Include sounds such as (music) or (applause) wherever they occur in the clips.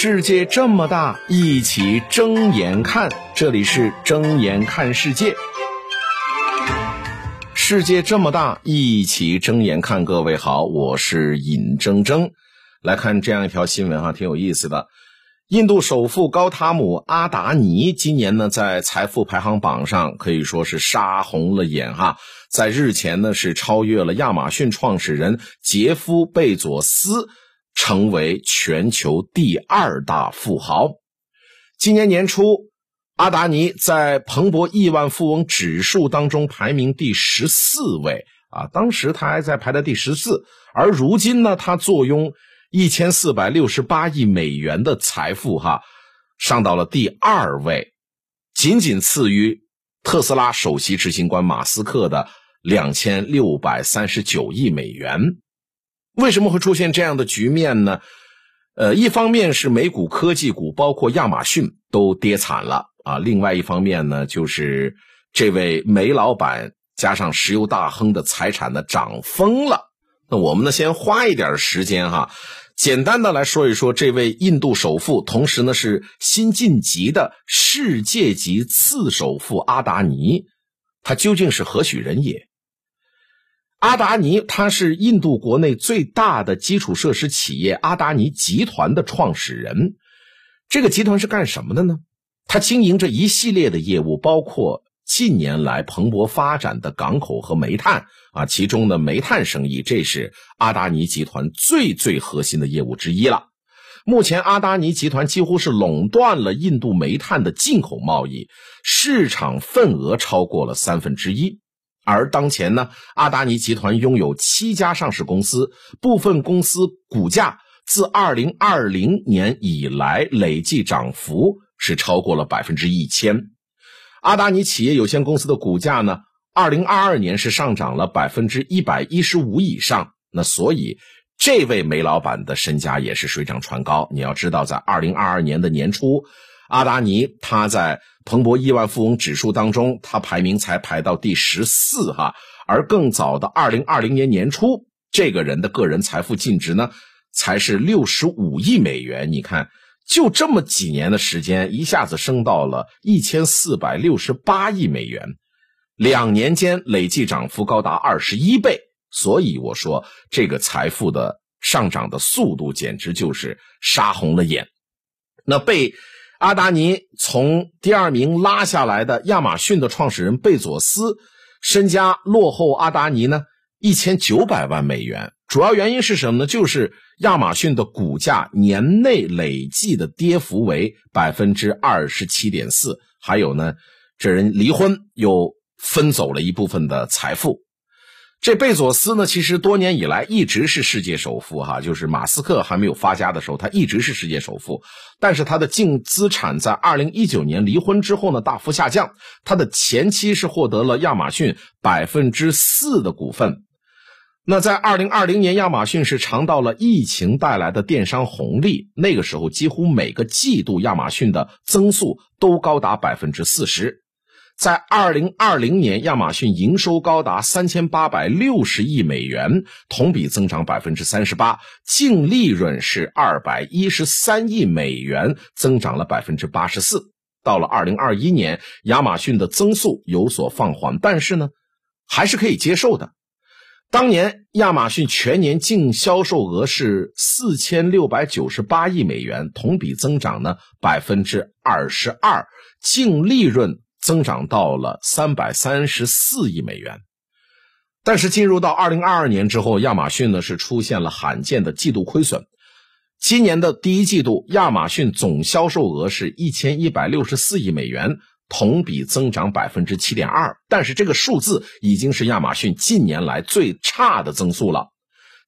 世界这么大，一起睁眼看。这里是睁眼看世界。世界这么大，一起睁眼看。各位好，我是尹铮铮。来看这样一条新闻哈，挺有意思的。印度首富高塔姆阿达尼今年呢，在财富排行榜上可以说是杀红了眼哈。在日前呢，是超越了亚马逊创始人杰夫贝佐斯。成为全球第二大富豪。今年年初，阿达尼在彭博亿万富翁指数当中排名第十四位啊，当时他还在排在第十四，而如今呢，他坐拥一千四百六十八亿美元的财富，哈，上到了第二位，仅仅次于特斯拉首席执行官马斯克的两千六百三十九亿美元。为什么会出现这样的局面呢？呃，一方面是美股科技股，包括亚马逊都跌惨了啊；另外一方面呢，就是这位煤老板加上石油大亨的财产呢涨疯了。那我们呢，先花一点时间哈，简单的来说一说这位印度首富，同时呢是新晋级的世界级次首富阿达尼，他究竟是何许人也？阿达尼，他是印度国内最大的基础设施企业阿达尼集团的创始人。这个集团是干什么的呢？他经营着一系列的业务，包括近年来蓬勃发展的港口和煤炭啊，其中的煤炭生意，这是阿达尼集团最最核心的业务之一了。目前，阿达尼集团几乎是垄断了印度煤炭的进口贸易，市场份额超过了三分之一。而当前呢，阿达尼集团拥有七家上市公司，部分公司股价自二零二零年以来累计涨幅是超过了百分之一千。阿达尼企业有限公司的股价呢，二零二二年是上涨了百分之一百一十五以上。那所以，这位煤老板的身家也是水涨船高。你要知道，在二零二二年的年初。阿达尼他在彭博亿万富翁指数当中，他排名才排到第十四哈，而更早的二零二零年年初，这个人的个人财富净值呢，才是六十五亿美元。你看，就这么几年的时间，一下子升到了一千四百六十八亿美元，两年间累计涨幅高达二十一倍。所以我说，这个财富的上涨的速度简直就是杀红了眼。那被。阿达尼从第二名拉下来的亚马逊的创始人贝佐斯，身家落后阿达尼呢一千九百万美元。主要原因是什么呢？就是亚马逊的股价年内累计的跌幅为百分之二十七点四。还有呢，这人离婚又分走了一部分的财富。这贝佐斯呢，其实多年以来一直是世界首富，哈，就是马斯克还没有发家的时候，他一直是世界首富。但是他的净资产在二零一九年离婚之后呢，大幅下降。他的前妻是获得了亚马逊百分之四的股份。那在二零二零年，亚马逊是尝到了疫情带来的电商红利，那个时候几乎每个季度亚马逊的增速都高达百分之四十。在二零二零年，亚马逊营收高达三千八百六十亿美元，同比增长百分之三十八，净利润是二百一十三亿美元，增长了百分之八十四。到了二零二一年，亚马逊的增速有所放缓，但是呢，还是可以接受的。当年亚马逊全年净销售额是四千六百九十八亿美元，同比增长呢百分之二十二，净利润。增长到了三百三十四亿美元，但是进入到二零二二年之后，亚马逊呢是出现了罕见的季度亏损。今年的第一季度，亚马逊总销售额是一千一百六十四亿美元，同比增长百分之七点二。但是这个数字已经是亚马逊近年来最差的增速了。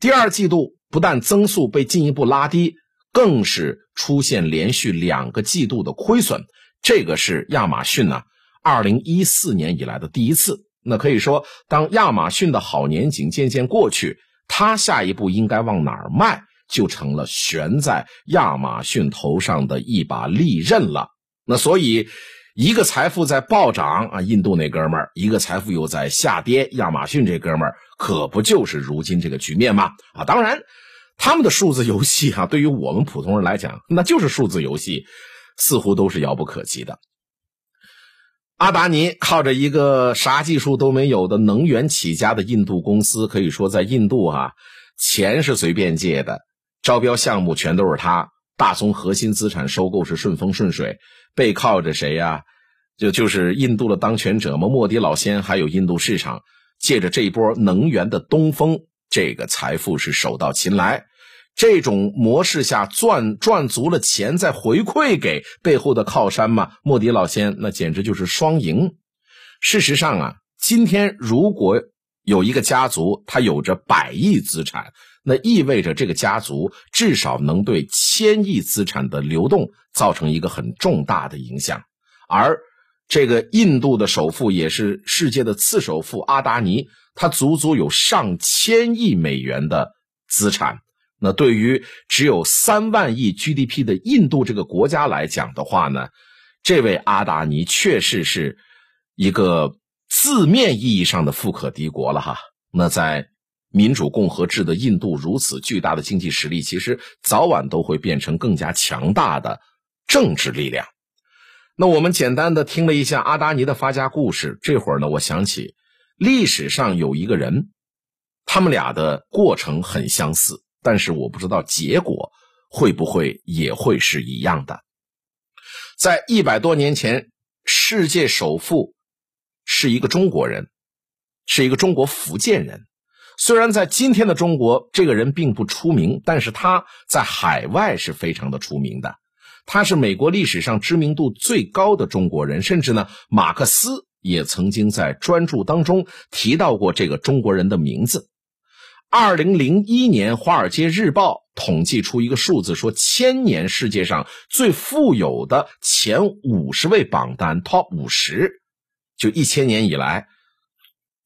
第二季度不但增速被进一步拉低，更是出现连续两个季度的亏损。这个是亚马逊呢。二零一四年以来的第一次，那可以说，当亚马逊的好年景渐渐过去，它下一步应该往哪儿迈，就成了悬在亚马逊头上的一把利刃了。那所以，一个财富在暴涨啊，印度那哥们儿；一个财富又在下跌，亚马逊这哥们儿可不就是如今这个局面吗？啊，当然，他们的数字游戏啊，对于我们普通人来讲，那就是数字游戏，似乎都是遥不可及的。阿达尼靠着一个啥技术都没有的能源起家的印度公司，可以说在印度啊，钱是随便借的，招标项目全都是他。大宗核心资产收购是顺风顺水，背靠着谁呀？就就是印度的当权者嘛，莫迪老先，还有印度市场，借着这一波能源的东风，这个财富是手到擒来。这种模式下赚赚足了钱，再回馈给背后的靠山嘛，莫迪老先那简直就是双赢。事实上啊，今天如果有一个家族，他有着百亿资产。那意味着这个家族至少能对千亿资产的流动造成一个很重大的影响，而这个印度的首富也是世界的次首富阿达尼，他足足有上千亿美元的资产。那对于只有三万亿 GDP 的印度这个国家来讲的话呢，这位阿达尼确实是一个字面意义上的富可敌国了哈。那在。民主共和制的印度如此巨大的经济实力，其实早晚都会变成更加强大的政治力量。那我们简单的听了一下阿达尼的发家故事，这会儿呢，我想起历史上有一个人，他们俩的过程很相似，但是我不知道结果会不会也会是一样的。在一百多年前，世界首富是一个中国人，是一个中国福建人。虽然在今天的中国，这个人并不出名，但是他在海外是非常的出名的。他是美国历史上知名度最高的中国人，甚至呢，马克思也曾经在专著当中提到过这个中国人的名字。二零零一年，《华尔街日报》统计出一个数字，说千年世界上最富有的前五十位榜单 （Top 五十），就一千年以来，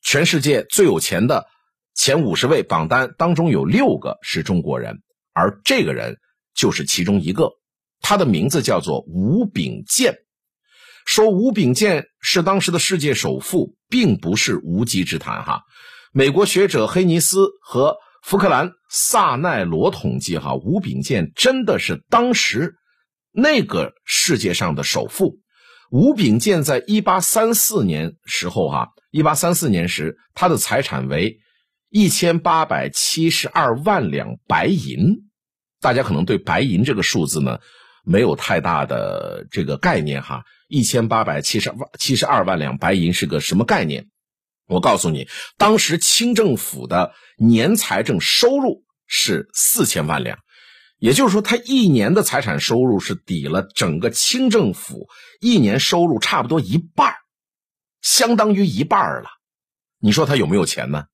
全世界最有钱的。前五十位榜单当中有六个是中国人，而这个人就是其中一个。他的名字叫做吴秉健。说吴秉健是当时的世界首富，并不是无稽之谈哈。美国学者黑尼斯和福克兰萨奈罗统计哈，吴秉健真的是当时那个世界上的首富。吴秉健在一八三四年时候哈，一八三四年时他的财产为。一千八百七十二万两白银，大家可能对白银这个数字呢没有太大的这个概念哈。一千八百七十万七十二万两白银是个什么概念？我告诉你，当时清政府的年财政收入是四千万两，也就是说，他一年的财产收入是抵了整个清政府一年收入差不多一半相当于一半了。你说他有没有钱呢？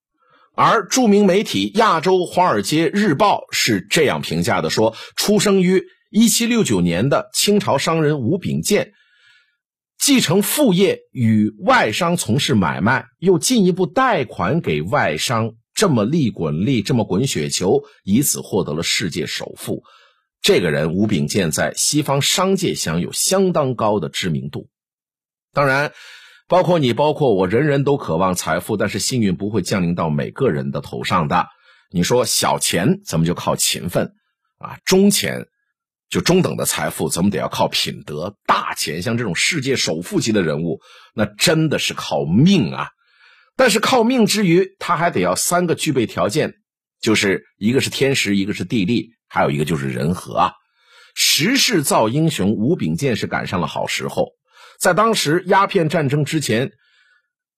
而著名媒体《亚洲华尔街日报》是这样评价的：说，出生于一七六九年的清朝商人吴秉鉴，继承父业与外商从事买卖，又进一步贷款给外商，这么利滚利，这么滚雪球，以此获得了世界首富。这个人吴秉健在西方商界享有相当高的知名度。当然。包括你，包括我，人人都渴望财富，但是幸运不会降临到每个人的头上的。你说小钱咱们就靠勤奋啊，中钱就中等的财富咱们得要靠品德，大钱像这种世界首富级的人物，那真的是靠命啊。但是靠命之余，他还得要三个具备条件，就是一个是天时，一个是地利，还有一个就是人和啊。时势造英雄，吴秉健是赶上了好时候。在当时鸦片战争之前，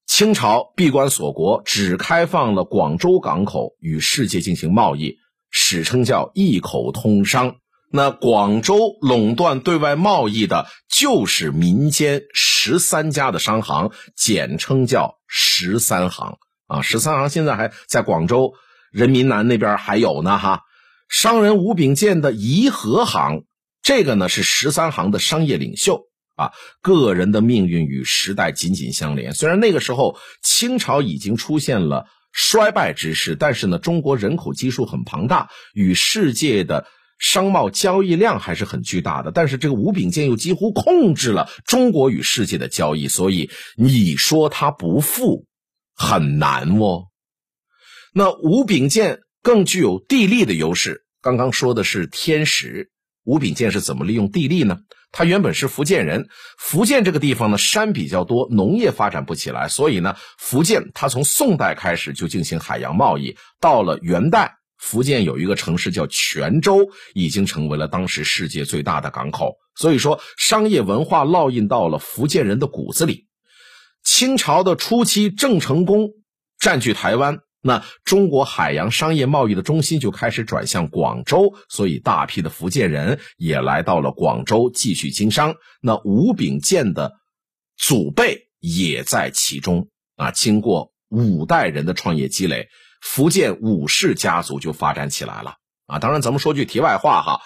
清朝闭关锁国，只开放了广州港口与世界进行贸易，史称叫一口通商。那广州垄断对外贸易的就是民间十三家的商行，简称叫十三行啊。十三行现在还在广州人民南那边还有呢哈。商人吴秉健的颐和行，这个呢是十三行的商业领袖。啊，个人的命运与时代紧紧相连。虽然那个时候清朝已经出现了衰败之势，但是呢，中国人口基数很庞大，与世界的商贸交易量还是很巨大的。但是这个吴秉健又几乎控制了中国与世界的交易，所以你说他不富很难哦。那吴秉健更具有地利的优势，刚刚说的是天时，吴秉建是怎么利用地利呢？他原本是福建人，福建这个地方呢山比较多，农业发展不起来，所以呢，福建他从宋代开始就进行海洋贸易，到了元代，福建有一个城市叫泉州，已经成为了当时世界最大的港口。所以说，商业文化烙印到了福建人的骨子里。清朝的初期，郑成功占据台湾。那中国海洋商业贸易的中心就开始转向广州，所以大批的福建人也来到了广州继续经商。那吴秉鉴的祖辈也在其中啊。经过五代人的创业积累，福建武氏家族就发展起来了啊。当然，咱们说句题外话哈，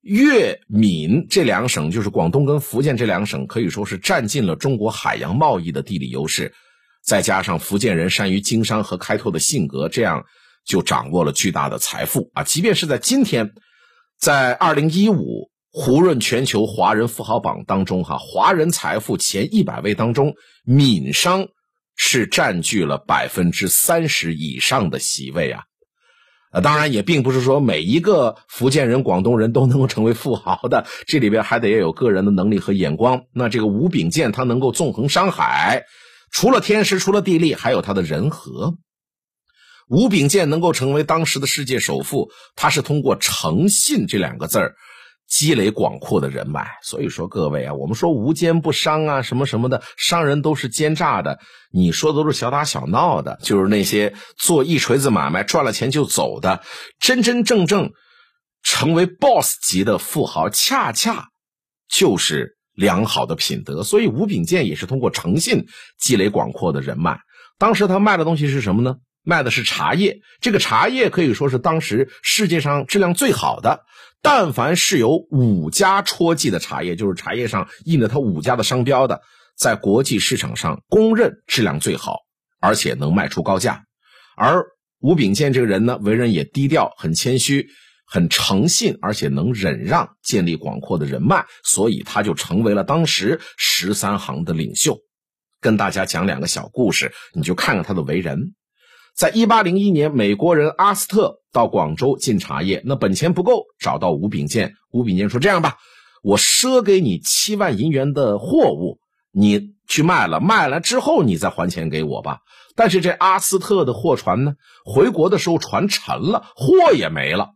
粤闽这两省，就是广东跟福建这两省，可以说是占尽了中国海洋贸易的地理优势。再加上福建人善于经商和开拓的性格，这样就掌握了巨大的财富啊！即便是在今天，在二零一五胡润全球华人富豪榜当中，哈，华人财富前一百位当中，闽商是占据了百分之三十以上的席位啊！啊，当然也并不是说每一个福建人、广东人都能够成为富豪的，(laughs) 这里边还得要有个人的能力和眼光。那这个吴秉建他能够纵横商海。除了天时，除了地利，还有他的人和。吴秉建能够成为当时的世界首富，他是通过诚信这两个字儿积累广阔的人脉。所以说，各位啊，我们说无奸不商啊，什么什么的，商人都是奸诈的。你说的都是小打小闹的，就是那些做一锤子买卖赚了钱就走的，真真正正成为 boss 级的富豪，恰恰就是。良好的品德，所以吴秉建也是通过诚信积累广阔的人脉。当时他卖的东西是什么呢？卖的是茶叶。这个茶叶可以说是当时世界上质量最好的。但凡是有五家戳记的茶叶，就是茶叶上印着他五家的商标的，在国际市场上公认质量最好，而且能卖出高价。而吴秉鉴这个人呢，为人也低调，很谦虚。很诚信，而且能忍让，建立广阔的人脉，所以他就成为了当时十三行的领袖。跟大家讲两个小故事，你就看看他的为人。在一八零一年，美国人阿斯特到广州进茶叶，那本钱不够，找到吴炳建。吴炳建说：“这样吧，我赊给你七万银元的货物，你去卖了，卖了之后你再还钱给我吧。”但是这阿斯特的货船呢，回国的时候船沉了，货也没了。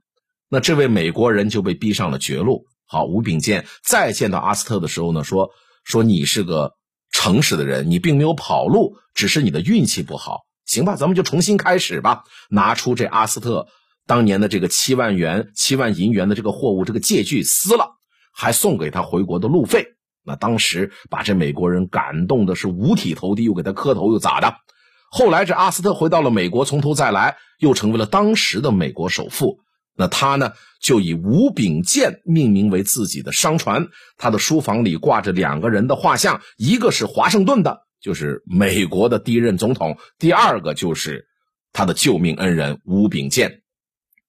那这位美国人就被逼上了绝路。好，吴炳建再见到阿斯特的时候呢，说说你是个诚实的人，你并没有跑路，只是你的运气不好。行吧，咱们就重新开始吧。拿出这阿斯特当年的这个七万元、七万银元的这个货物，这个借据撕了，还送给他回国的路费。那当时把这美国人感动的是五体投地，又给他磕头，又咋的？后来这阿斯特回到了美国，从头再来，又成为了当时的美国首富。那他呢，就以吴炳健命名为自己的商船。他的书房里挂着两个人的画像，一个是华盛顿的，就是美国的第一任总统；第二个就是他的救命恩人吴秉建。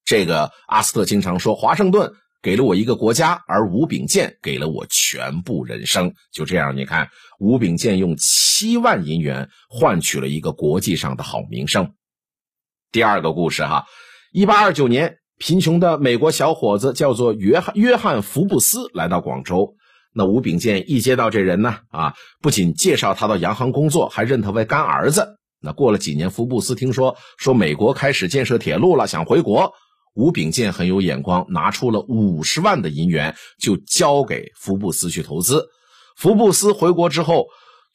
这个阿斯特经常说，华盛顿给了我一个国家，而吴秉建给了我全部人生。就这样，你看，吴秉建用七万银元换取了一个国际上的好名声。第二个故事哈，一八二九年。贫穷的美国小伙子叫做约翰约翰福布斯来到广州。那吴秉建一接到这人呢，啊，不仅介绍他到洋行工作，还认他为干儿子。那过了几年，福布斯听说说美国开始建设铁路了，想回国。吴秉建很有眼光，拿出了五十万的银元，就交给福布斯去投资。福布斯回国之后，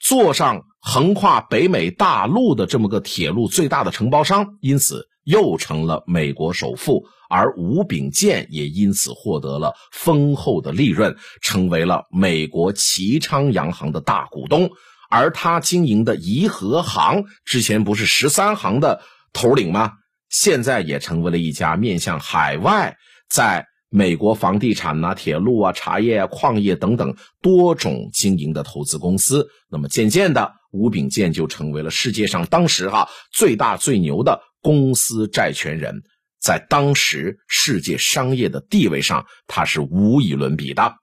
坐上横跨北美大陆的这么个铁路最大的承包商，因此又成了美国首富。而吴秉建也因此获得了丰厚的利润，成为了美国齐昌洋行的大股东。而他经营的怡和行之前不是十三行的头领吗？现在也成为了一家面向海外，在美国房地产呐、铁路啊、茶叶啊、矿业等等多种经营的投资公司。那么渐渐的，吴秉建就成为了世界上当时哈最大最牛的公司债权人。在当时世界商业的地位上，他是无以伦比的。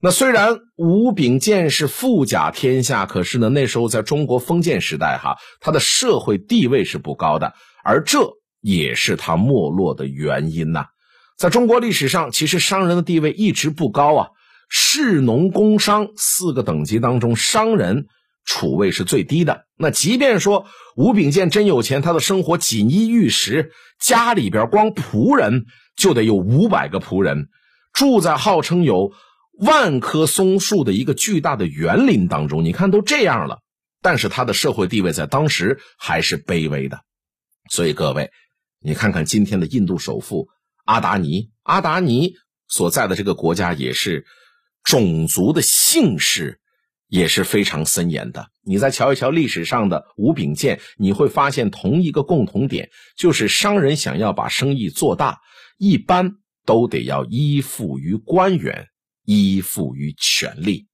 那虽然吴秉建是富甲天下，可是呢，那时候在中国封建时代，哈，他的社会地位是不高的，而这也是他没落的原因呐。在中国历史上，其实商人的地位一直不高啊。士农工商四个等级当中，商人处位是最低的。那即便说吴秉建真有钱，他的生活锦衣玉食，家里边光仆人就得有五百个仆人，住在号称有万棵松树的一个巨大的园林当中。你看都这样了，但是他的社会地位在当时还是卑微的。所以各位，你看看今天的印度首富阿达尼，阿达尼所在的这个国家也是。种族的姓氏也是非常森严的。你再瞧一瞧历史上的吴秉建，你会发现同一个共同点，就是商人想要把生意做大，一般都得要依附于官员，依附于权力。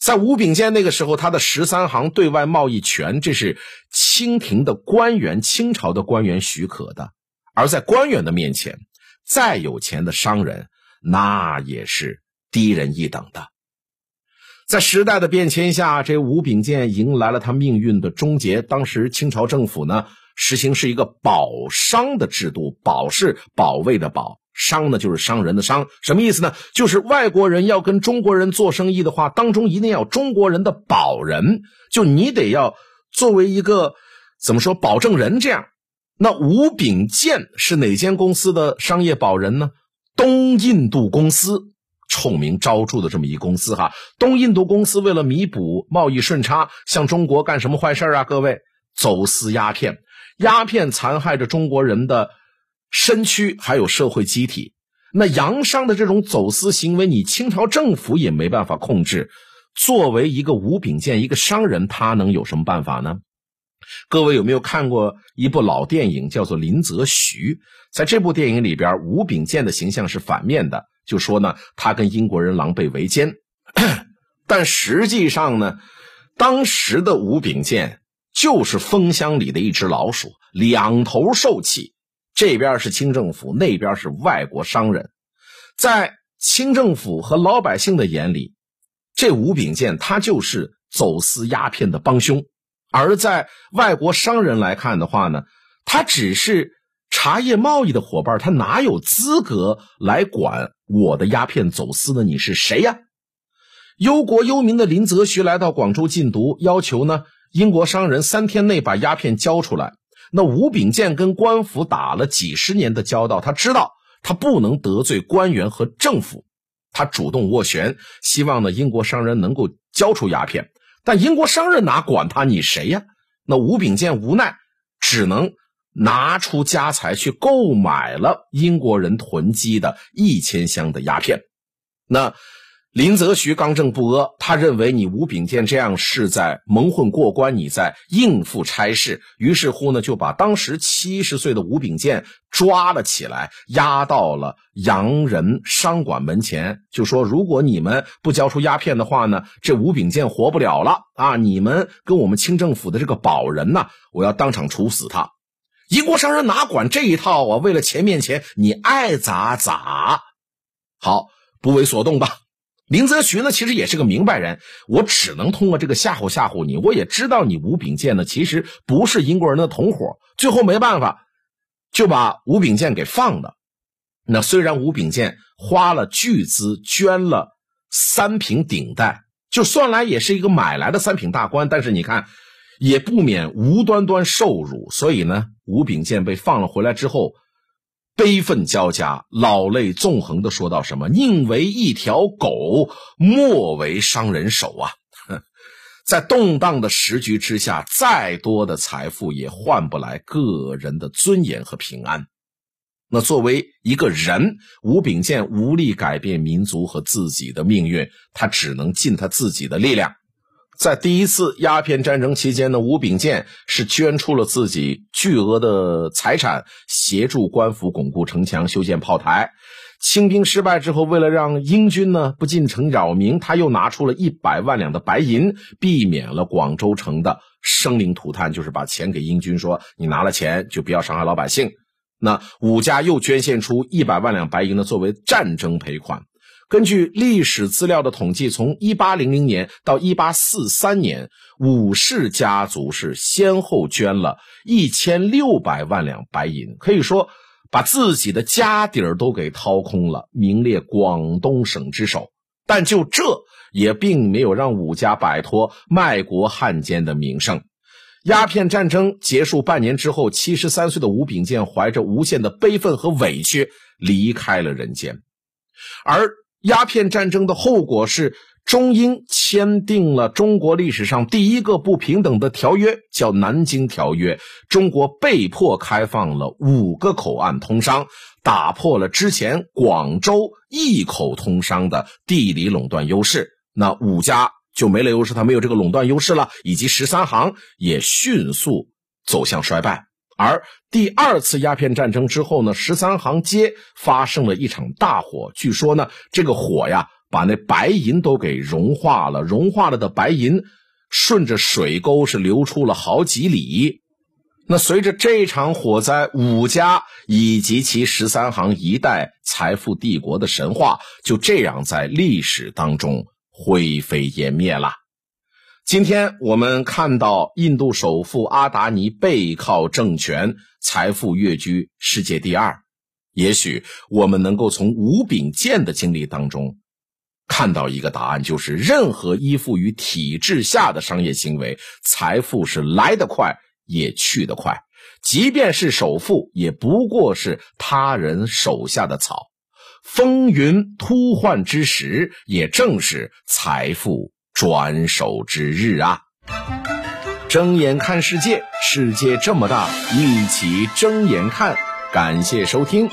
在吴秉建那个时候，他的十三行对外贸易权，这是清廷的官员、清朝的官员许可的。而在官员的面前，再有钱的商人，那也是。低人一等的，在时代的变迁下，这吴秉建迎来了他命运的终结。当时清朝政府呢，实行是一个保商的制度，保是保卫的保，商呢就是商人的商，什么意思呢？就是外国人要跟中国人做生意的话，当中一定要中国人的保人，就你得要作为一个怎么说保证人这样。那吴炳健是哪间公司的商业保人呢？东印度公司。臭名昭著的这么一公司哈，东印度公司为了弥补贸易顺差，向中国干什么坏事啊？各位，走私鸦片，鸦片残害着中国人的身躯，还有社会机体。那洋商的这种走私行为，你清朝政府也没办法控制。作为一个吴秉建，一个商人，他能有什么办法呢？各位有没有看过一部老电影，叫做《林则徐》？在这部电影里边，吴秉建的形象是反面的。就说呢，他跟英国人狼狈为奸，(coughs) 但实际上呢，当时的吴秉建就是封箱里的一只老鼠，两头受气。这边是清政府，那边是外国商人。在清政府和老百姓的眼里，这吴秉建他就是走私鸦片的帮凶；而在外国商人来看的话呢，他只是。茶叶贸易的伙伴，他哪有资格来管我的鸦片走私呢？你是谁呀？忧国忧民的林则徐来到广州禁毒，要求呢英国商人三天内把鸦片交出来。那吴秉建跟官府打了几十年的交道，他知道他不能得罪官员和政府，他主动斡旋，希望呢英国商人能够交出鸦片。但英国商人哪管他？你谁呀？那吴秉建无奈，只能。拿出家财去购买了英国人囤积的一千箱的鸦片，那林则徐刚正不阿，他认为你吴炳建这样是在蒙混过关，你在应付差事，于是乎呢，就把当时七十岁的吴炳健抓了起来，押到了洋人商馆门前，就说如果你们不交出鸦片的话呢，这吴炳健活不了了啊！你们跟我们清政府的这个保人呢，我要当场处死他。英国商人哪管这一套啊？为了钱面前，你爱咋咋。好，不为所动吧。林则徐呢，其实也是个明白人，我只能通过这个吓唬吓唬你。我也知道你吴秉建呢，其实不是英国人的同伙。最后没办法，就把吴秉建给放了。那虽然吴秉建花了巨资捐了三品顶戴，就算来也是一个买来的三品大官，但是你看。也不免无端端受辱，所以呢，吴秉建被放了回来之后，悲愤交加，老泪纵横的说道：“什么宁为一条狗，莫为商人手啊！” (laughs) 在动荡的时局之下，再多的财富也换不来个人的尊严和平安。那作为一个人，吴秉建无力改变民族和自己的命运，他只能尽他自己的力量。在第一次鸦片战争期间呢，吴炳建是捐出了自己巨额的财产，协助官府巩固城墙、修建炮台。清兵失败之后，为了让英军呢不进城扰民，他又拿出了一百万两的白银，避免了广州城的生灵涂炭，就是把钱给英军，说你拿了钱就不要伤害老百姓。那武家又捐献出一百万两白银呢，作为战争赔款。根据历史资料的统计，从一八零零年到一八四三年，武氏家族是先后捐了一千六百万两白银，可以说把自己的家底儿都给掏空了，名列广东省之首。但就这也并没有让武家摆脱卖国汉奸的名声。鸦片战争结束半年之后，七十三岁的吴秉健怀着无限的悲愤和委屈离开了人间。而鸦片战争的后果是，中英签订了中国历史上第一个不平等的条约，叫《南京条约》。中国被迫开放了五个口岸通商，打破了之前广州一口通商的地理垄断优势。那五家。就没了优势，他没有这个垄断优势了，以及十三行也迅速走向衰败。而第二次鸦片战争之后呢，十三行街发生了一场大火，据说呢，这个火呀把那白银都给融化了，融化了的白银顺着水沟是流出了好几里。那随着这场火灾，武家以及其十三行一代财富帝国的神话就这样在历史当中。灰飞烟灭了。今天我们看到印度首富阿达尼背靠政权，财富跃居世界第二。也许我们能够从吴秉健的经历当中看到一个答案，就是任何依附于体制下的商业行为，财富是来得快也去得快。即便是首富，也不过是他人手下的草。风云突幻之时，也正是财富转手之日啊！睁眼看世界，世界这么大，一起睁眼看。感谢收听。